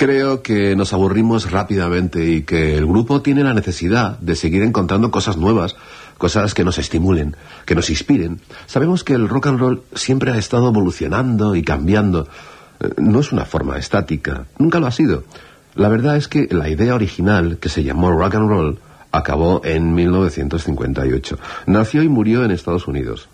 Creo que nos aburrimos rápidamente y que el grupo tiene la necesidad de seguir encontrando cosas nuevas, cosas que nos estimulen, que nos inspiren. Sabemos que el rock and roll siempre ha estado evolucionando y cambiando. No es una forma estática, nunca lo ha sido. La verdad es que la idea original, que se llamó rock and roll, acabó en 1958. Nació y murió en Estados Unidos.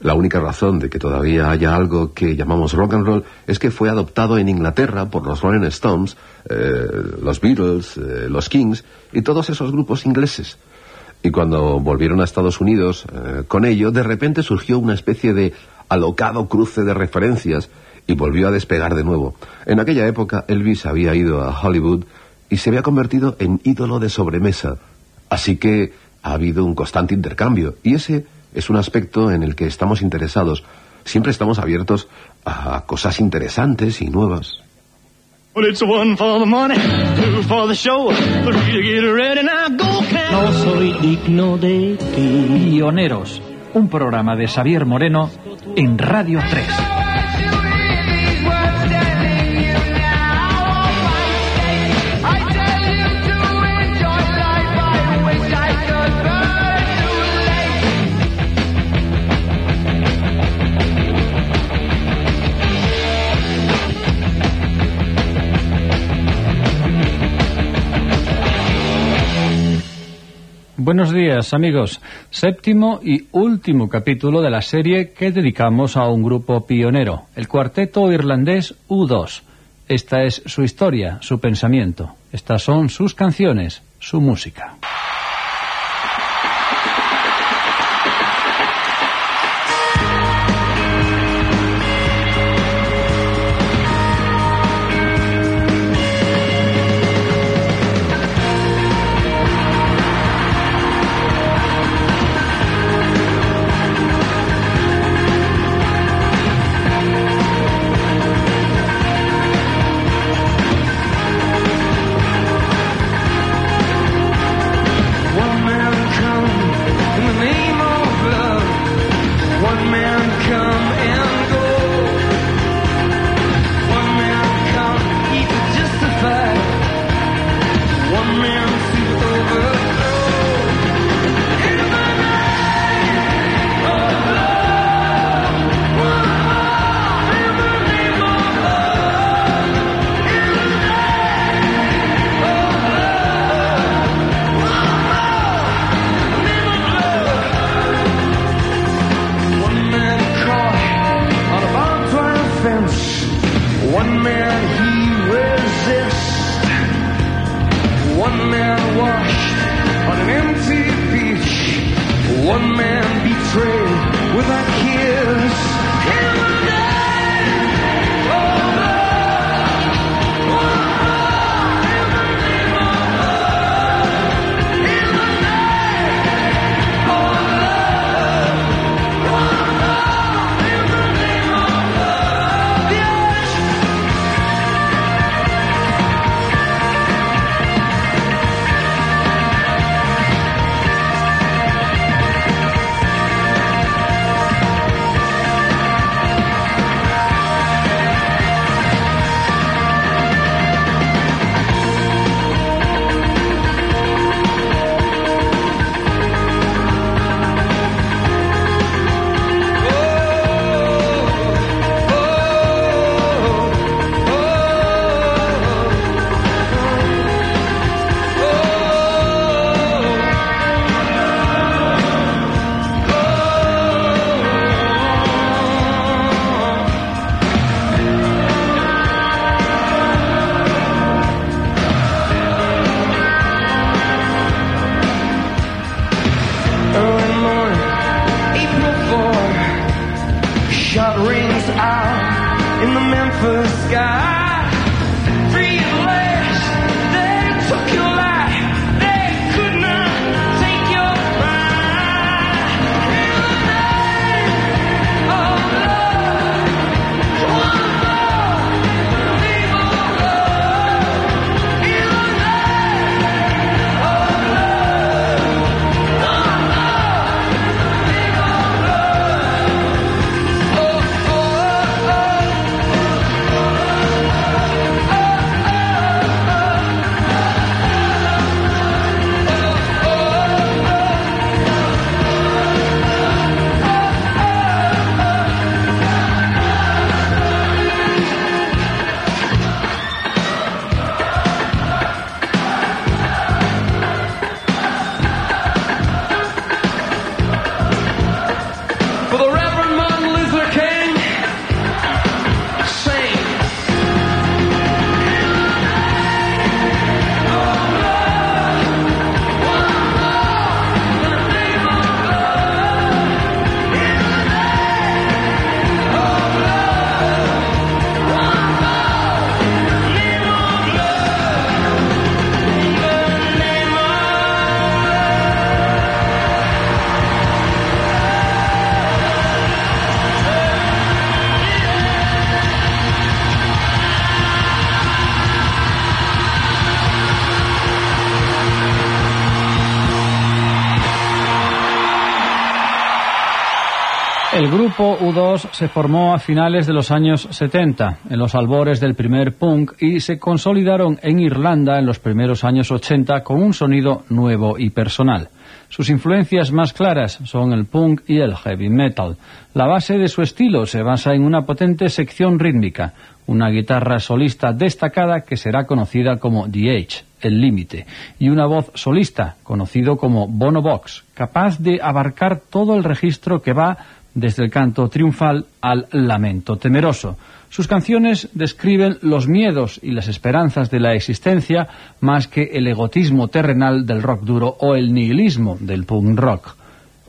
La única razón de que todavía haya algo que llamamos rock and roll es que fue adoptado en Inglaterra por los Rolling Stones, eh, los Beatles, eh, los Kings y todos esos grupos ingleses. Y cuando volvieron a Estados Unidos, eh, con ello, de repente surgió una especie de alocado cruce de referencias y volvió a despegar de nuevo. En aquella época Elvis había ido a Hollywood y se había convertido en ídolo de sobremesa. Así que ha habido un constante intercambio y ese es un aspecto en el que estamos interesados. Siempre estamos abiertos a cosas interesantes y nuevas. No soy digno de ti. Pioneros, un programa de Xavier Moreno en Radio 3. Buenos días amigos, séptimo y último capítulo de la serie que dedicamos a un grupo pionero, el cuarteto irlandés U2. Esta es su historia, su pensamiento, estas son sus canciones, su música. El grupo U2 se formó a finales de los años 70, en los albores del primer punk, y se consolidaron en Irlanda en los primeros años 80 con un sonido nuevo y personal. Sus influencias más claras son el punk y el heavy metal. La base de su estilo se basa en una potente sección rítmica, una guitarra solista destacada que será conocida como The Age, el límite, y una voz solista, conocido como Bono Box, capaz de abarcar todo el registro que va desde el canto triunfal al lamento temeroso. Sus canciones describen los miedos y las esperanzas de la existencia más que el egotismo terrenal del rock duro o el nihilismo del punk rock.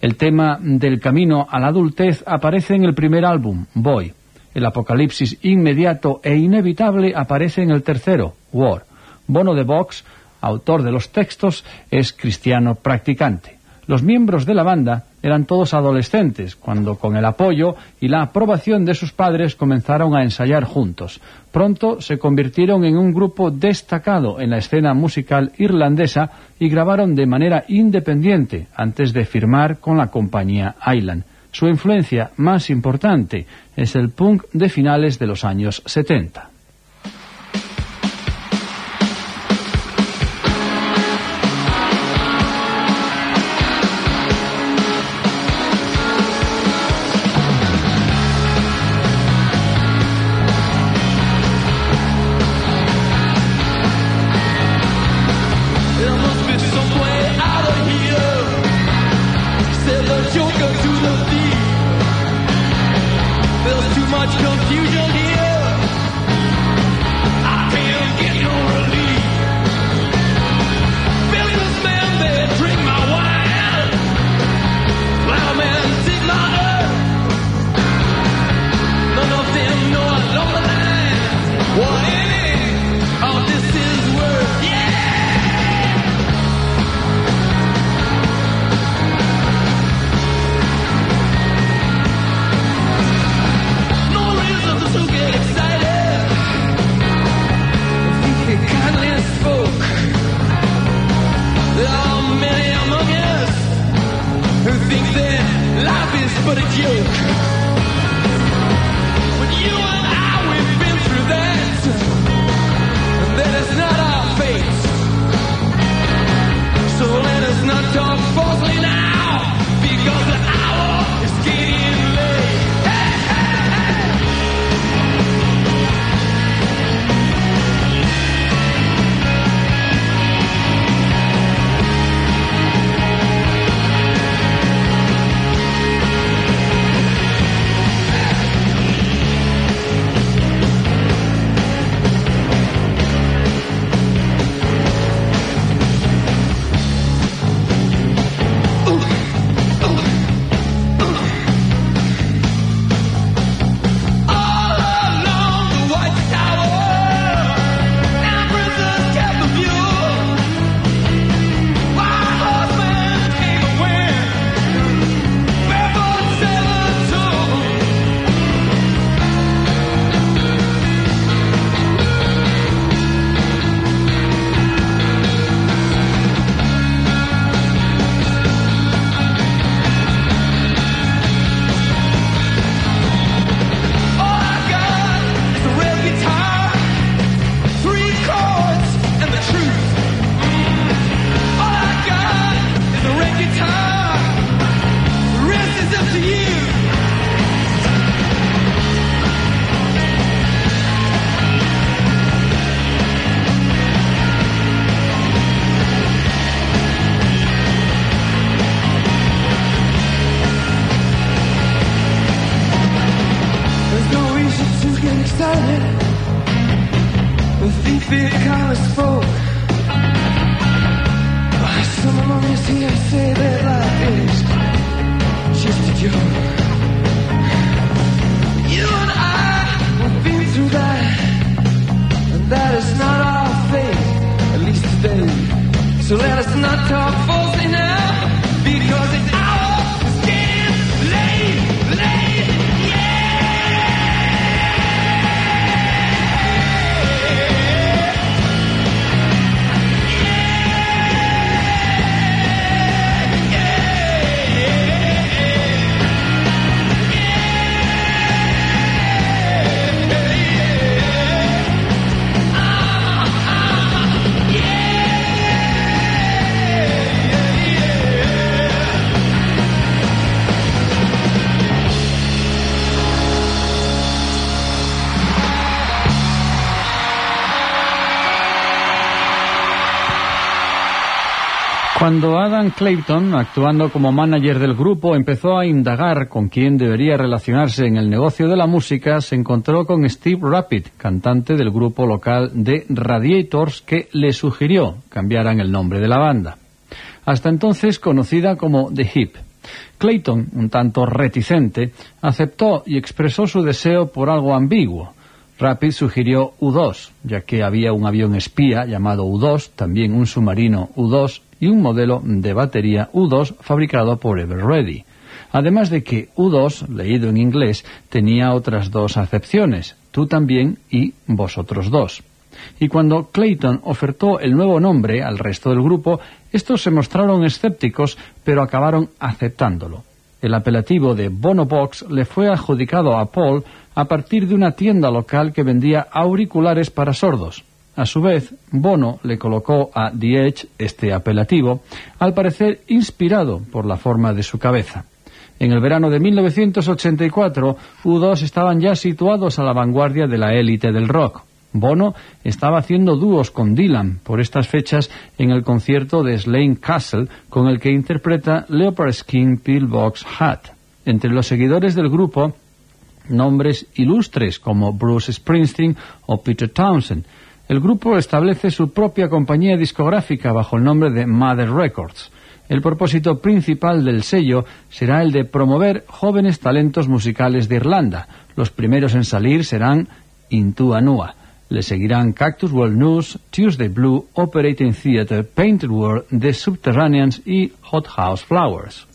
El tema del camino a la adultez aparece en el primer álbum, Boy, el apocalipsis inmediato e inevitable aparece en el tercero, War. Bono de Vox, autor de los textos, es cristiano practicante. Los miembros de la banda eran todos adolescentes, cuando con el apoyo y la aprobación de sus padres comenzaron a ensayar juntos. Pronto se convirtieron en un grupo destacado en la escena musical irlandesa y grabaron de manera independiente antes de firmar con la compañía Island. Su influencia más importante es el punk de finales de los años 70. Cuando Adam Clayton, actuando como manager del grupo, empezó a indagar con quién debería relacionarse en el negocio de la música, se encontró con Steve Rapid, cantante del grupo local de Radiators, que le sugirió cambiaran el nombre de la banda. Hasta entonces conocida como The Hip. Clayton, un tanto reticente, aceptó y expresó su deseo por algo ambiguo. Rapid sugirió U-2, ya que había un avión espía llamado U-2, también un submarino U-2 y un modelo de batería U2 fabricado por Everready. Además de que U2, leído en inglés, tenía otras dos acepciones, tú también y vosotros dos. Y cuando Clayton ofertó el nuevo nombre al resto del grupo, estos se mostraron escépticos, pero acabaron aceptándolo. El apelativo de Bono Box le fue adjudicado a Paul a partir de una tienda local que vendía auriculares para sordos. A su vez, Bono le colocó a The Edge este apelativo, al parecer inspirado por la forma de su cabeza. En el verano de 1984, U2 estaban ya situados a la vanguardia de la élite del rock. Bono estaba haciendo dúos con Dylan por estas fechas en el concierto de Slane Castle con el que interpreta Leopard Skin Pillbox Hat. Entre los seguidores del grupo, nombres ilustres como Bruce Springsteen o Peter Townsend. El grupo establece su propia compañía discográfica bajo el nombre de Mother Records. El propósito principal del sello será el de promover jóvenes talentos musicales de Irlanda. Los primeros en salir serán Intu Anua. Le seguirán Cactus World News, Tuesday Blue, Operating Theatre, Painted World, The Subterraneans y Hot House Flowers.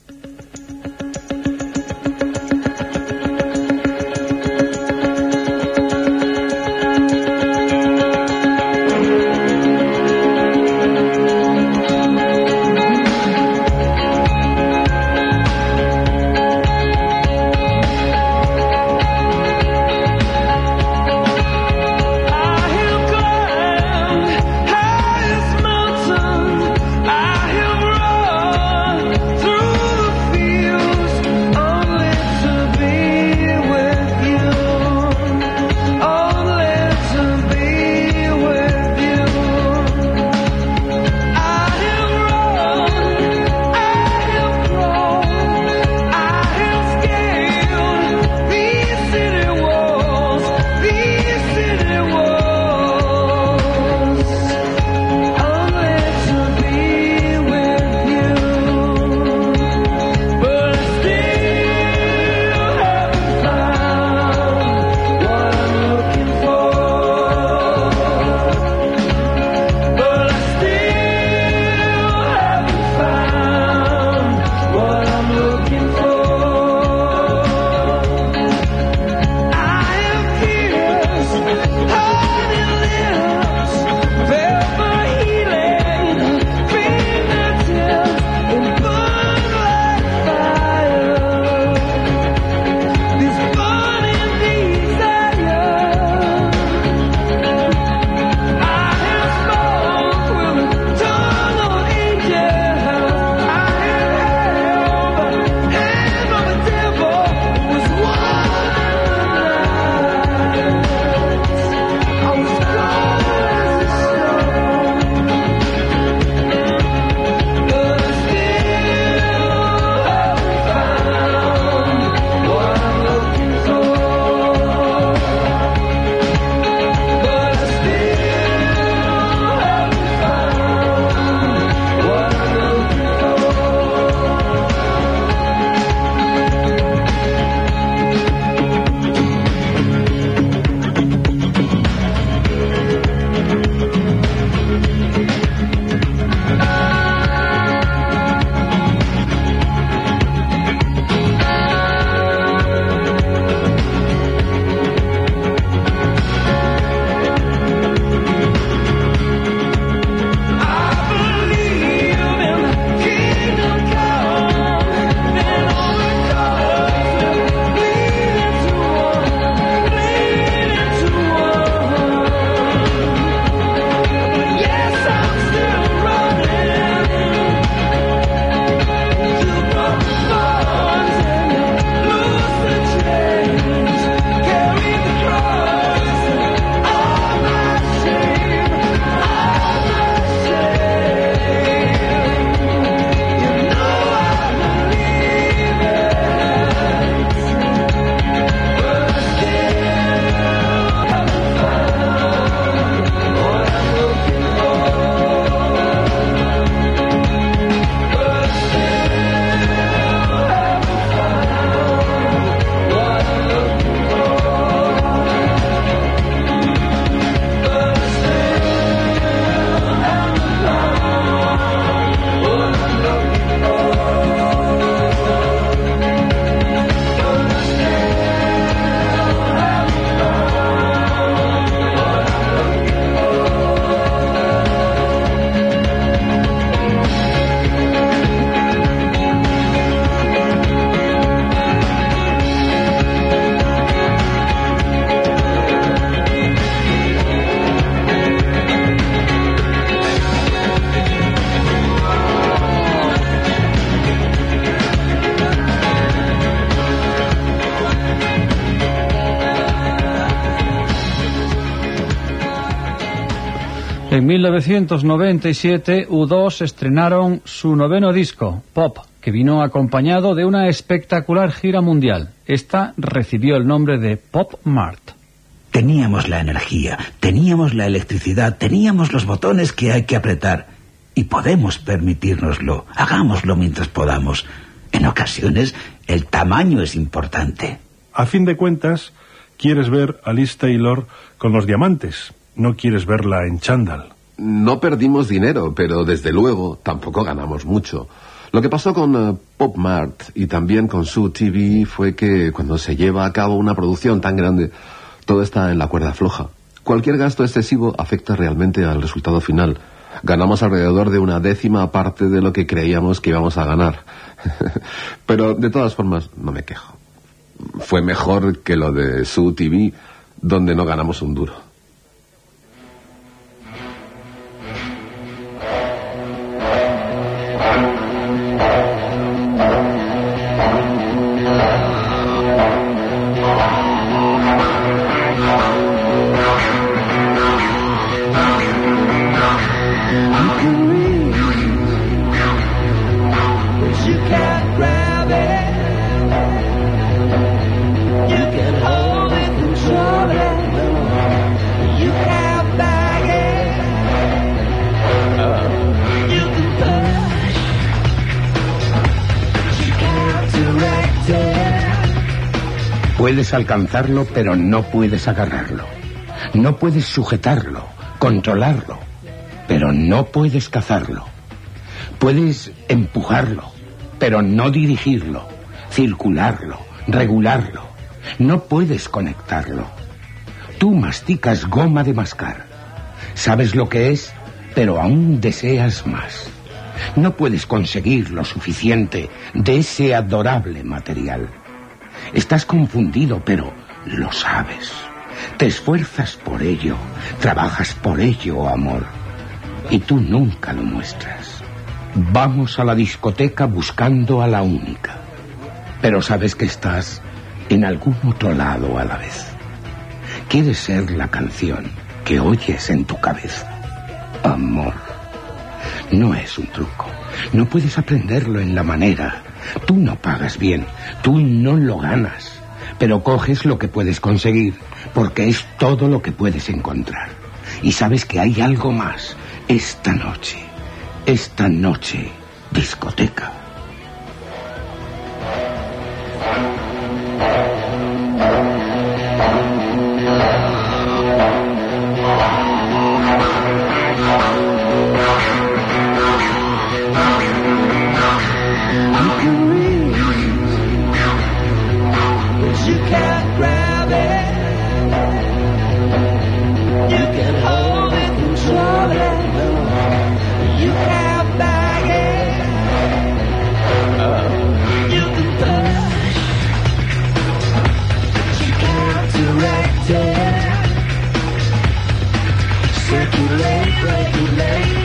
En 1997, U2 estrenaron su noveno disco, Pop, que vino acompañado de una espectacular gira mundial. Esta recibió el nombre de Pop Mart. Teníamos la energía, teníamos la electricidad, teníamos los botones que hay que apretar. Y podemos permitírnoslo. Hagámoslo mientras podamos. En ocasiones, el tamaño es importante. A fin de cuentas, quieres ver a Liz Taylor con los diamantes. No quieres verla en chándal. No perdimos dinero, pero desde luego tampoco ganamos mucho. Lo que pasó con eh, Pop Mart y también con su TV fue que cuando se lleva a cabo una producción tan grande, todo está en la cuerda floja. Cualquier gasto excesivo afecta realmente al resultado final. Ganamos alrededor de una décima parte de lo que creíamos que íbamos a ganar. Pero de todas formas, no me quejo. Fue mejor que lo de su TV, donde no ganamos un duro. Puedes alcanzarlo, pero no puedes agarrarlo. No puedes sujetarlo, controlarlo, pero no puedes cazarlo. Puedes empujarlo, pero no dirigirlo, circularlo, regularlo. No puedes conectarlo. Tú masticas goma de mascar. Sabes lo que es, pero aún deseas más. No puedes conseguir lo suficiente de ese adorable material. Estás confundido, pero lo sabes. Te esfuerzas por ello, trabajas por ello, amor. Y tú nunca lo muestras. Vamos a la discoteca buscando a la única. Pero sabes que estás en algún otro lado a la vez. Quieres ser la canción que oyes en tu cabeza. Amor. No es un truco. No puedes aprenderlo en la manera Tú no pagas bien, tú no lo ganas, pero coges lo que puedes conseguir, porque es todo lo que puedes encontrar. Y sabes que hay algo más esta noche, esta noche, discoteca. break your.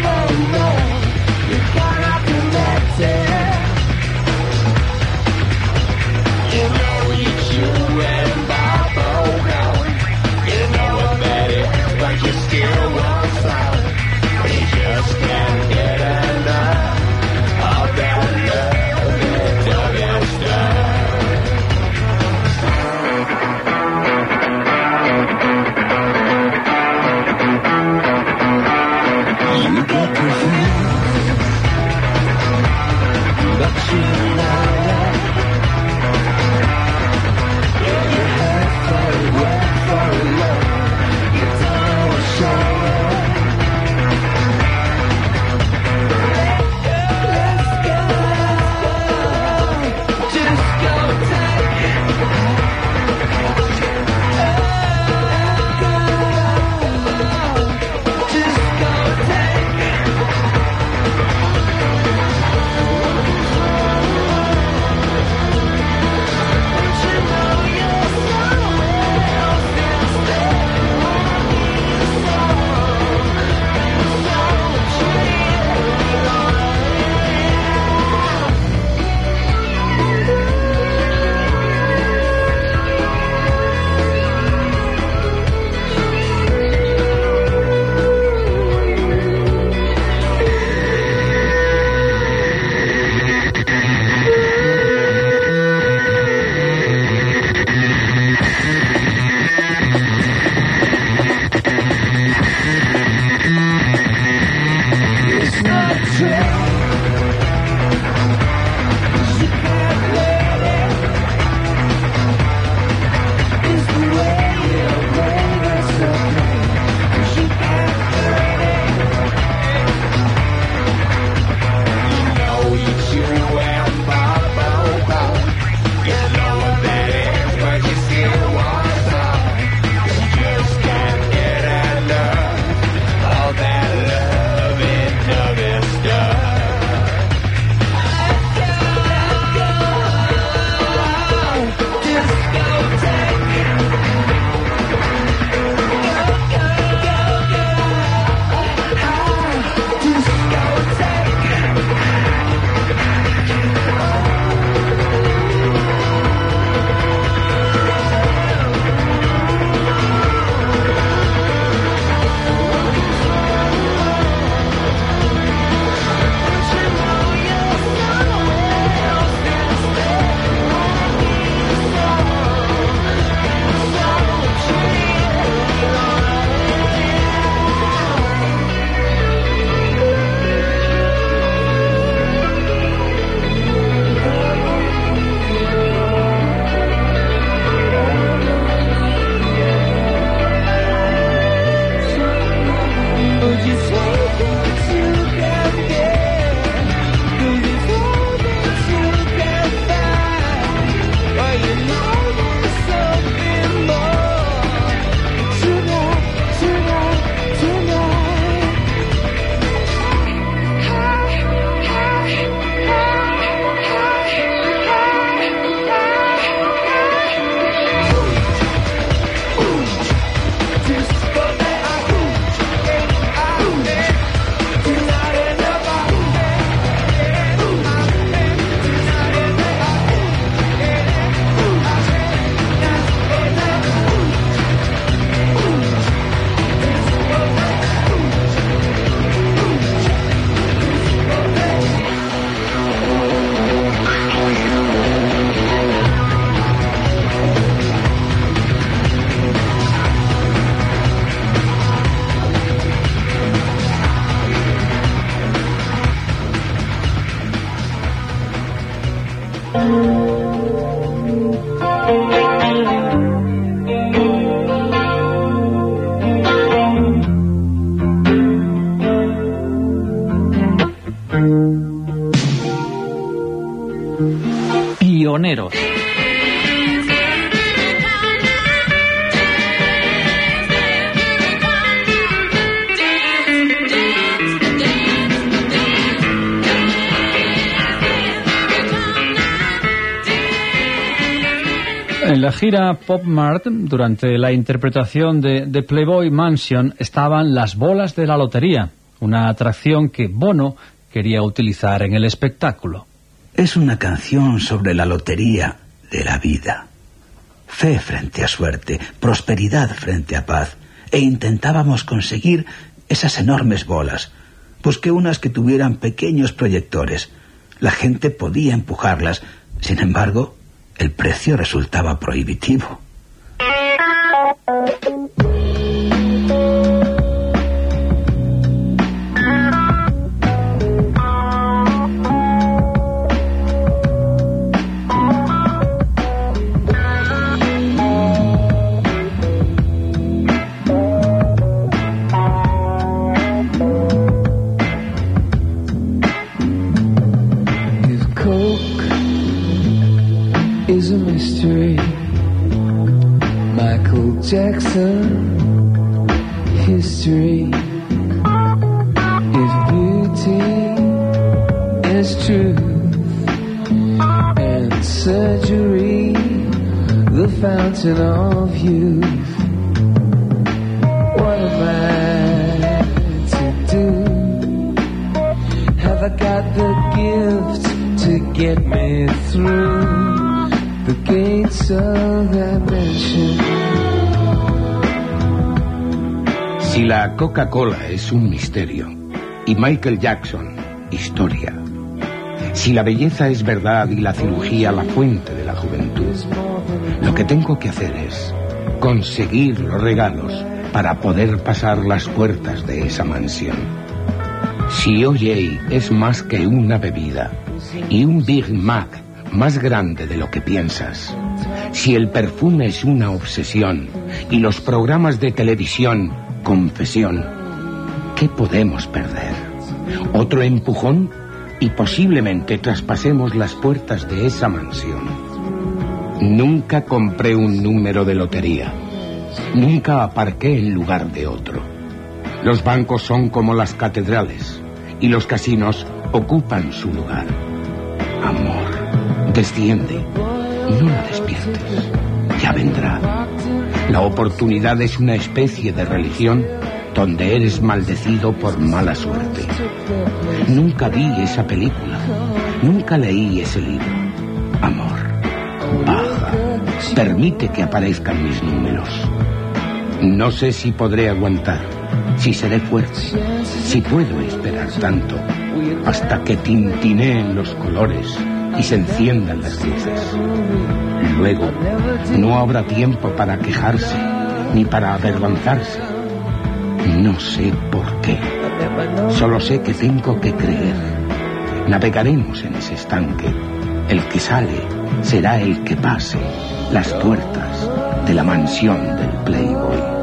Gira Pop Mart, durante la interpretación de, de, Playboy Mansion, estaban las bolas de la lotería, una atracción que Bono quería utilizar en el espectáculo. Es una canción sobre la lotería de la vida. Fe frente a suerte, prosperidad frente a paz, e intentábamos conseguir esas enormes bolas. Busqué unas que tuvieran pequeños proyectores. La gente podía empujarlas. Sin embargo, el precio resultaba prohibitivo. Jackson history is beauty is truth. And surgery the fountain of youth. What am I to do? Have I got the gift to get me through the gates of Si la Coca-Cola es un misterio y Michael Jackson, historia. Si la belleza es verdad y la cirugía la fuente de la juventud, lo que tengo que hacer es conseguir los regalos para poder pasar las puertas de esa mansión. Si OJ es más que una bebida y un Big Mac más grande de lo que piensas, si el perfume es una obsesión y los programas de televisión confesión. ¿Qué podemos perder? ¿Otro empujón? Y posiblemente traspasemos las puertas de esa mansión. Nunca compré un número de lotería. Nunca aparqué en lugar de otro. Los bancos son como las catedrales y los casinos ocupan su lugar. Amor, desciende. No la despiertes. Ya vendrá. La oportunidad es una especie de religión donde eres maldecido por mala suerte. Nunca vi esa película, nunca leí ese libro. Amor, baja, permite que aparezcan mis números. No sé si podré aguantar, si seré fuerte, si puedo esperar tanto, hasta que tintineen los colores y se enciendan las luces. Luego, no habrá tiempo para quejarse ni para avergonzarse. No sé por qué. Solo sé que tengo que creer. Navegaremos en ese estanque. El que sale será el que pase las puertas de la mansión del Playboy.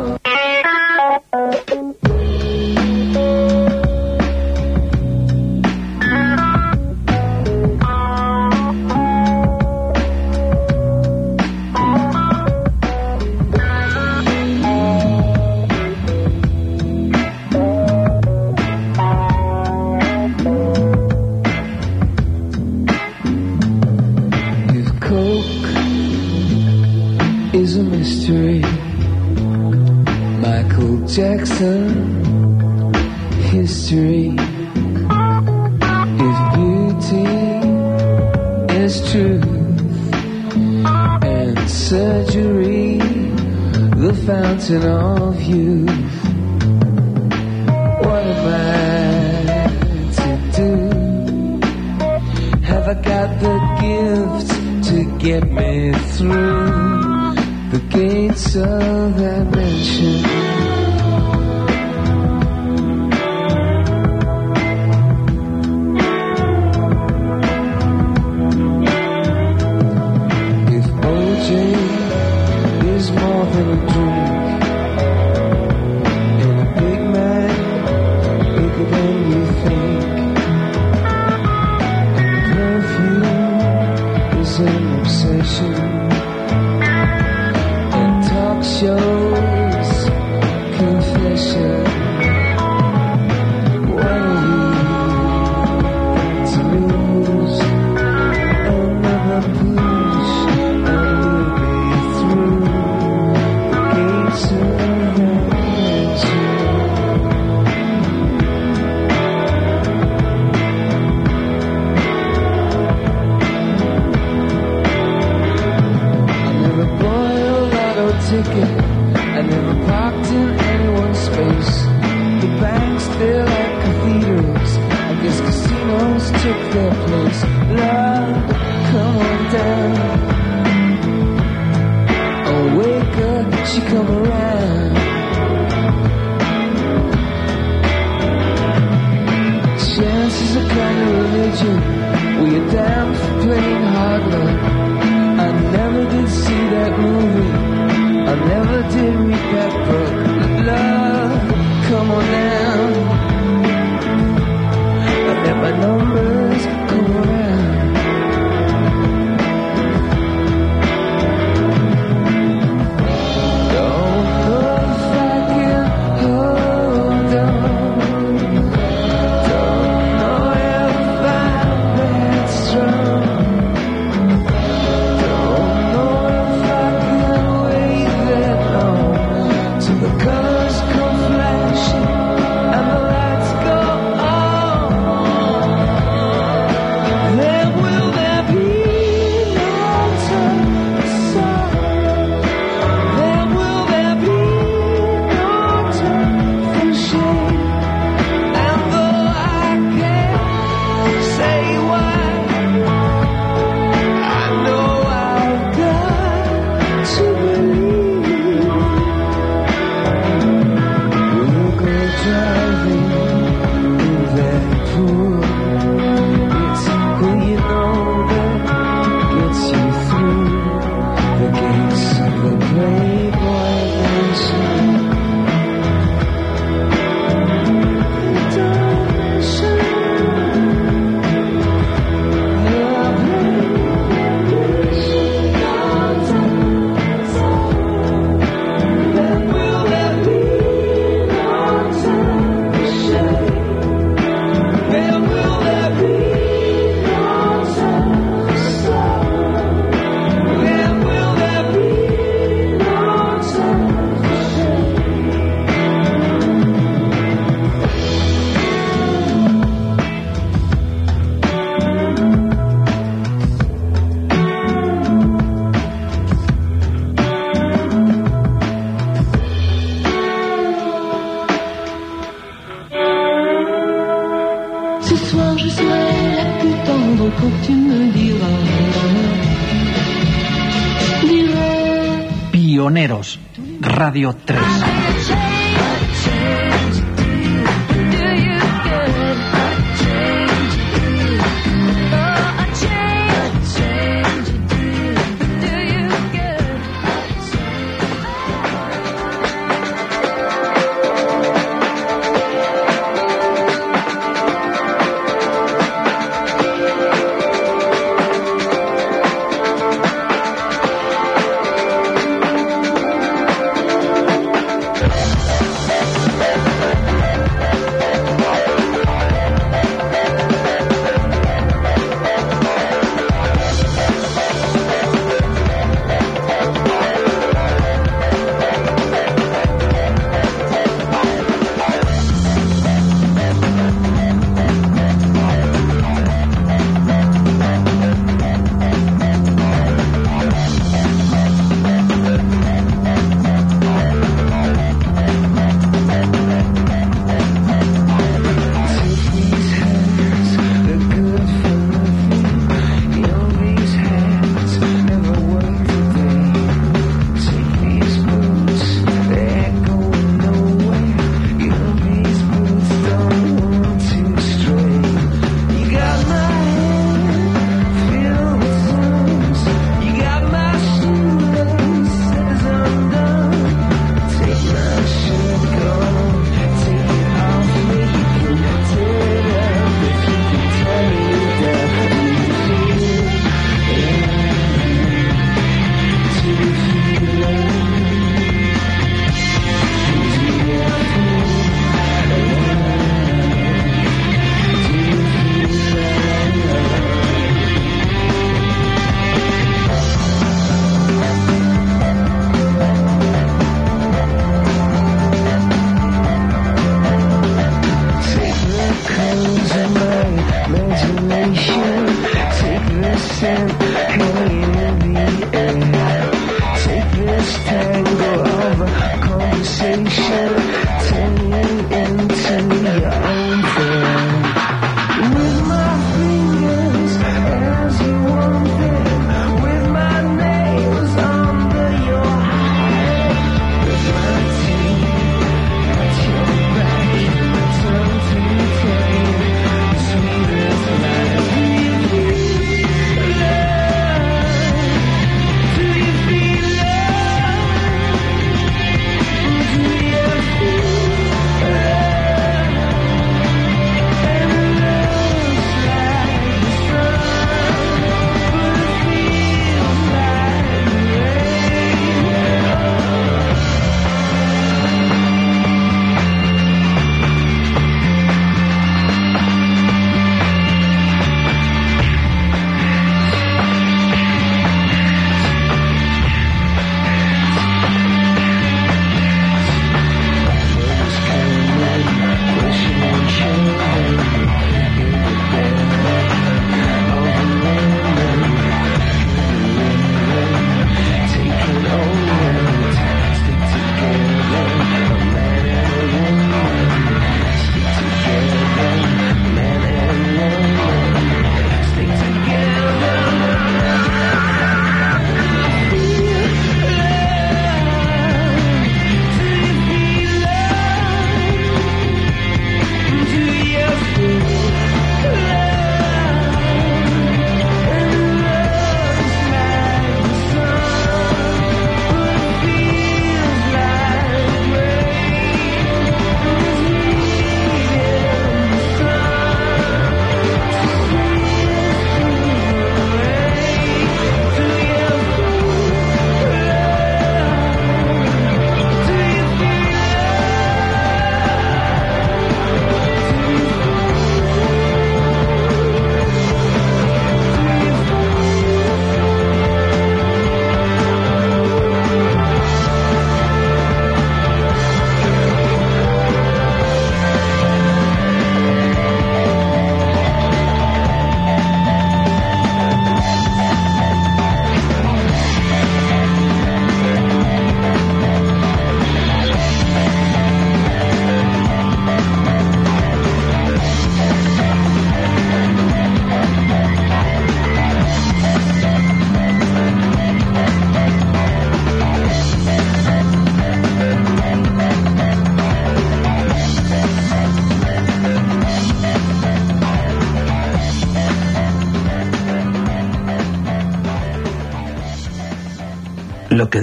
就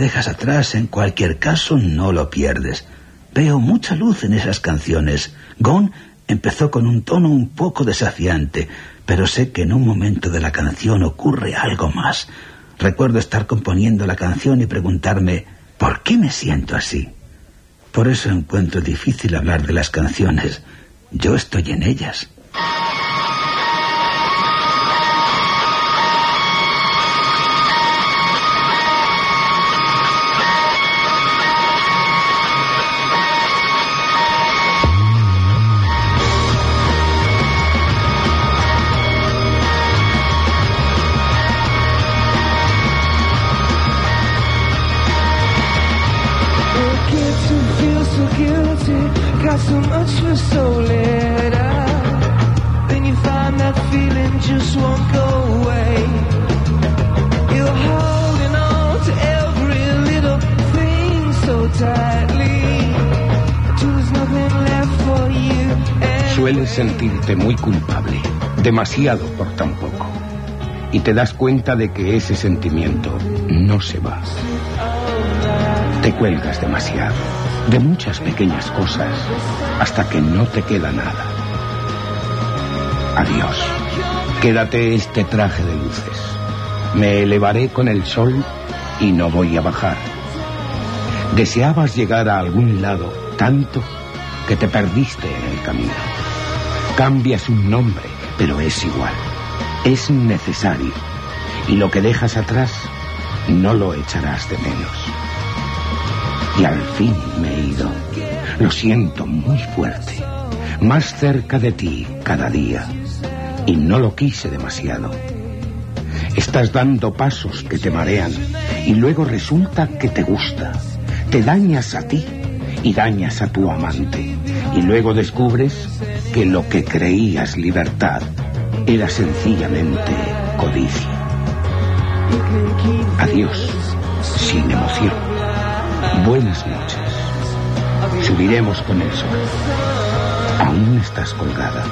dejas atrás, en cualquier caso, no lo pierdes. Veo mucha luz en esas canciones. Gone empezó con un tono un poco desafiante, pero sé que en un momento de la canción ocurre algo más. Recuerdo estar componiendo la canción y preguntarme, ¿por qué me siento así? Por eso encuentro difícil hablar de las canciones. Yo estoy en ellas. Culpable, demasiado por tan poco. Y te das cuenta de que ese sentimiento no se va. Te cuelgas demasiado, de muchas pequeñas cosas, hasta que no te queda nada. Adiós. Quédate este traje de luces. Me elevaré con el sol y no voy a bajar. Deseabas llegar a algún lado tanto que te perdiste en el camino. Cambias un nombre, pero es igual. Es necesario. Y lo que dejas atrás no lo echarás de menos. Y al fin me he ido. Lo siento muy fuerte. Más cerca de ti cada día. Y no lo quise demasiado. Estás dando pasos que te marean y luego resulta que te gusta. Te dañas a ti y dañas a tu amante. Y luego descubres que lo que creías libertad era sencillamente codicia. Adiós, sin emoción. Buenas noches. Subiremos con el sol. Aún estás colgada.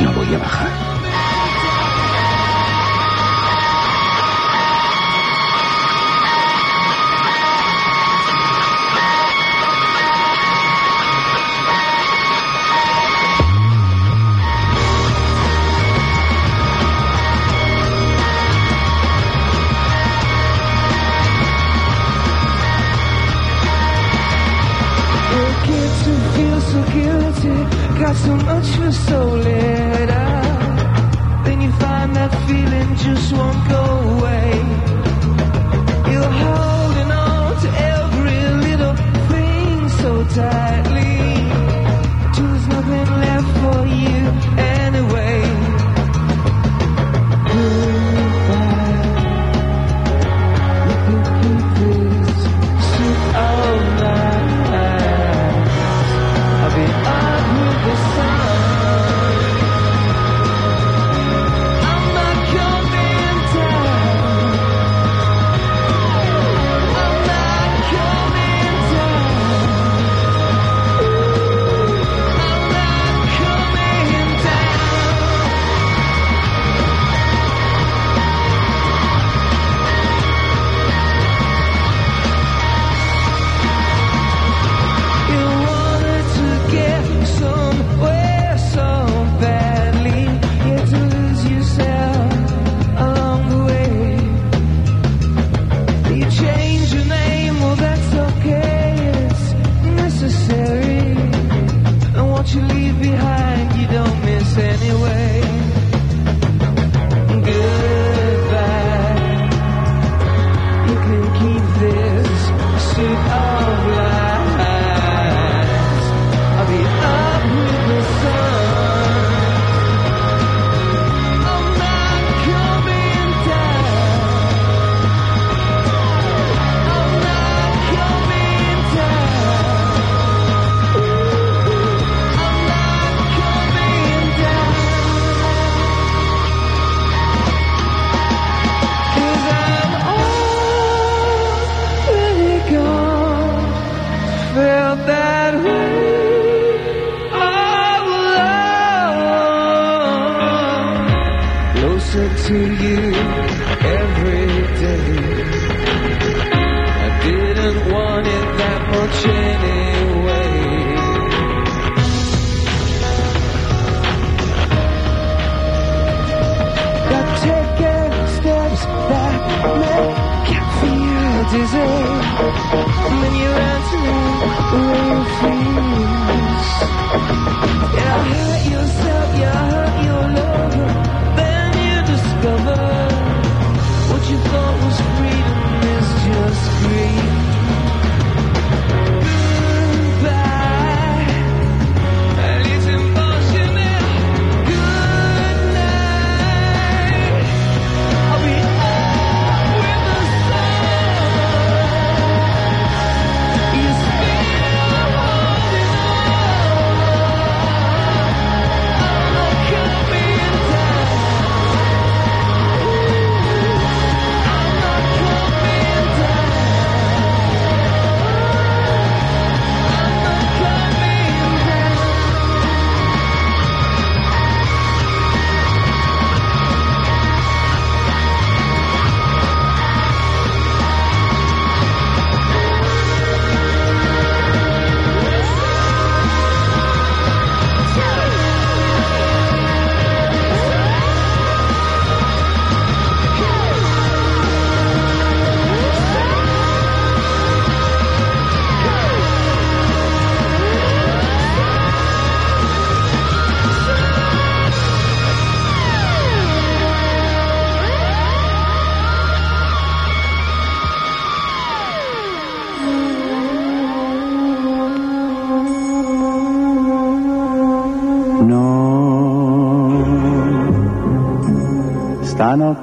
No voy a bajar. Nothing left for you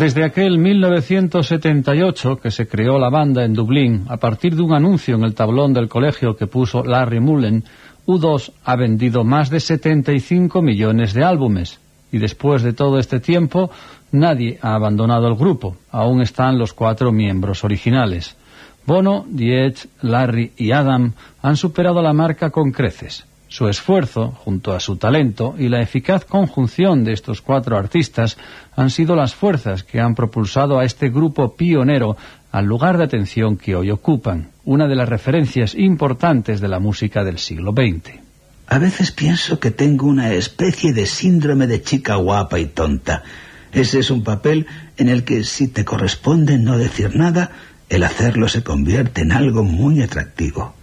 Desde aquel 1978 que se creó la banda en Dublín, a partir de un anuncio en el tablón del colegio que puso Larry Mullen, U2 ha vendido más de 75 millones de álbumes. Y después de todo este tiempo, nadie ha abandonado el grupo. Aún están los cuatro miembros originales. Bono, Edge, Larry y Adam han superado la marca con creces. Su esfuerzo, junto a su talento y la eficaz conjunción de estos cuatro artistas han sido las fuerzas que han propulsado a este grupo pionero al lugar de atención que hoy ocupan, una de las referencias importantes de la música del siglo XX. A veces pienso que tengo una especie de síndrome de chica guapa y tonta. Ese es un papel en el que si te corresponde no decir nada, el hacerlo se convierte en algo muy atractivo.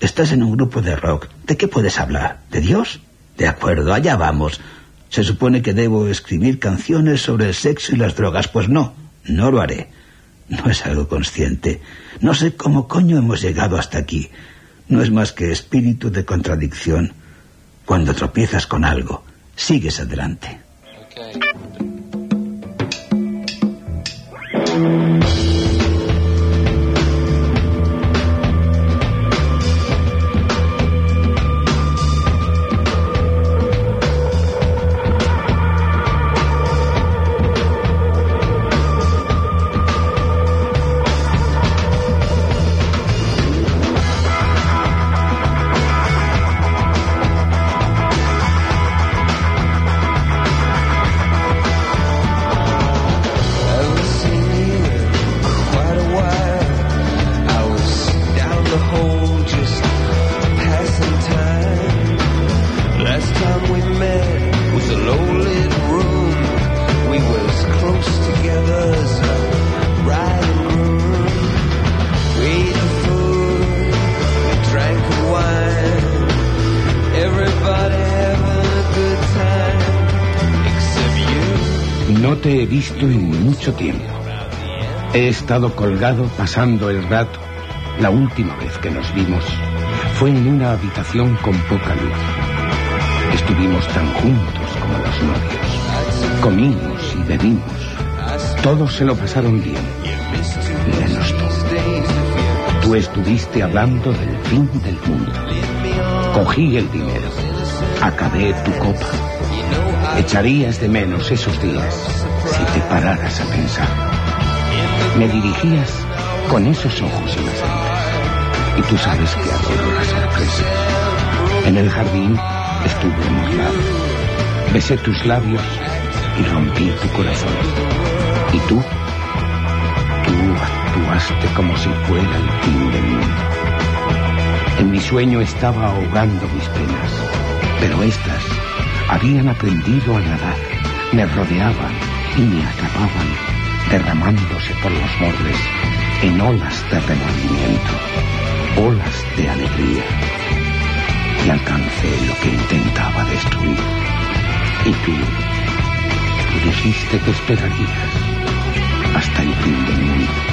Estás en un grupo de rock. ¿De qué puedes hablar? ¿De Dios? De acuerdo, allá vamos. Se supone que debo escribir canciones sobre el sexo y las drogas. Pues no, no lo haré. No es algo consciente. No sé cómo coño hemos llegado hasta aquí. No es más que espíritu de contradicción. Cuando tropiezas con algo, sigues adelante. Estado colgado pasando el rato la última vez que nos vimos Fue en una habitación con poca luz. Estuvimos tan juntos como los novios. Comimos y bebimos. Todos se lo pasaron bien. Menos tú. Tú estuviste hablando del fin del mundo. Cogí el dinero. Acabé tu copa. Echarías de menos esos días si te pararas a pensar. Me dirigías con esos ojos inocentes. Y tú sabes que adoro la sorpresa. En el jardín estuve emocionado. Besé tus labios y rompí tu corazón. ¿Y tú? Tú actuaste como si fuera el fin del mundo. En mi sueño estaba ahogando mis penas, pero estas habían aprendido a nadar, me rodeaban y me atrapaban, derramándose por los bordes en olas de remordimiento, olas de alegría. Y alcancé lo que intentaba destruir. Y tú, dijiste que esperarías hasta el fin del mundo.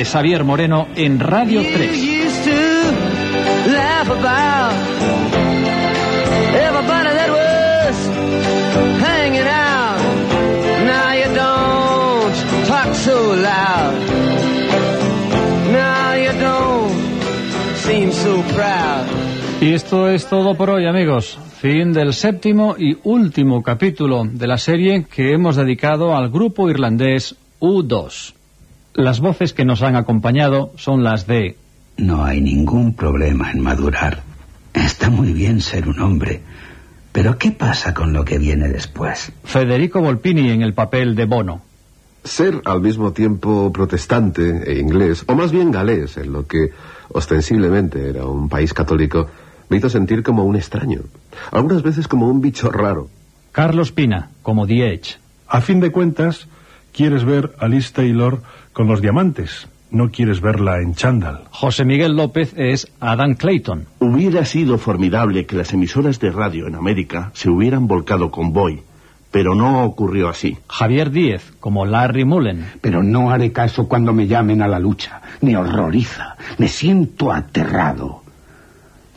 De Xavier Moreno en Radio 3. used to laugh about everybody that was hanging out. Now you don't talk so loud. Now you don't seem so proud. Y esto es todo por hoy, amigos. Fin del séptimo y último capítulo de la serie que hemos dedicado al grupo irlandés U2. Las voces que nos han acompañado son las de No hay ningún problema en madurar. Está muy bien ser un hombre. Pero ¿qué pasa con lo que viene después? Federico Volpini en el papel de Bono, Ser al mismo tiempo protestante e inglés, o más bien galés, en lo que ostensiblemente era un país católico, me hizo sentir como un extraño. Algunas veces como un bicho raro. Carlos Pina como The Edge, A fin de cuentas, quieres ver a Liz Taylor con los diamantes. No quieres verla en chándal. José Miguel López es Adam Clayton, Hubiera sido formidable que las emisoras de radio en América se hubieran volcado con Boy, pero no ocurrió así. Javier Díez como Larry Mullen, Pero no haré caso cuando me llamen a la lucha. Me horroriza. Me siento aterrado.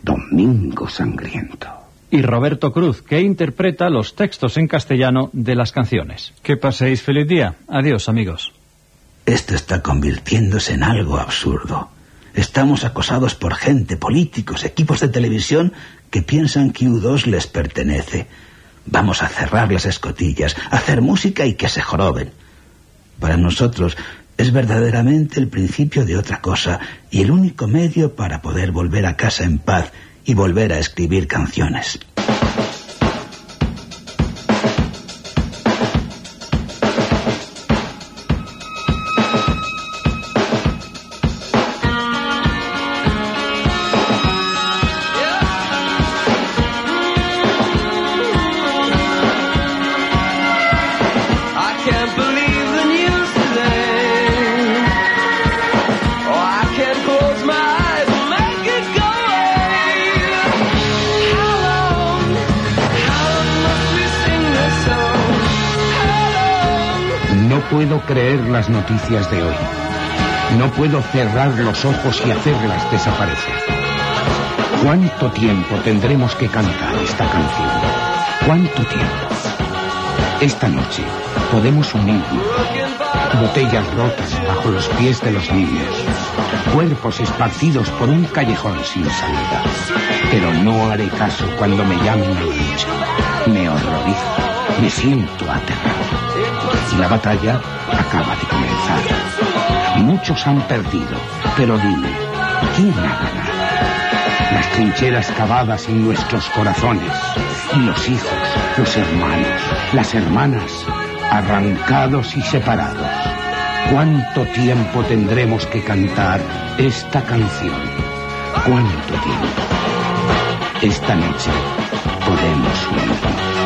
Domingo sangriento. y Roberto Cruz, que interpreta los textos en castellano de las canciones. Que paséis feliz día. Adiós, amigos. Esto está convirtiéndose en algo absurdo. Estamos acosados por gente, políticos, equipos de televisión que piensan que U2 les pertenece. Vamos a cerrar las escotillas, a hacer música y que se joroben. Para nosotros es verdaderamente el principio de otra cosa y el único medio para poder volver a casa en paz y volver a escribir canciones. Creer las noticias de hoy. No puedo cerrar los ojos y hacerlas desaparecer. ¿Cuánto tiempo tendremos que cantar esta canción? ¿Cuánto tiempo? Esta noche podemos unirnos. Botellas rotas bajo los pies de los niños. Cuerpos esparcidos por un callejón sin salida. Pero no haré caso cuando me llamen a la. Me horrorizo. Me siento aterrado. La batalla acaba de comenzar. Muchos han perdido, pero dime, ¿quién ha ganado? Las trincheras cavadas en nuestros corazones, los hijos, los hermanos, las hermanas, arrancados y separados. ¿Cuánto tiempo tendremos que cantar esta canción? ¿Cuánto tiempo? Esta noche podemos unirnos.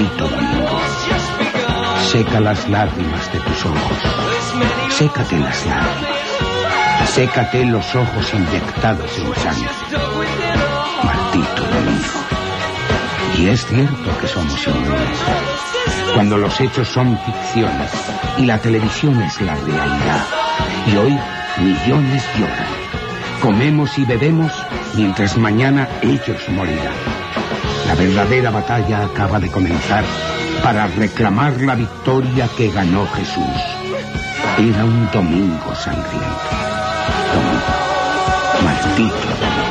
Maldito domingo. Seca las lágrimas de tus ojos. Sécate las lágrimas. Sécate los ojos inyectados en sangre. Maldito domingo. Y es cierto que somos inmunes. Cuando los hechos son ficciones y la televisión es la realidad. Y hoy millones lloran. Comemos y bebemos mientras mañana ellos morirán. La verdadera batalla acaba de comenzar para reclamar la victoria que ganó Jesús. Era un domingo sangriento. Domingo. Maldito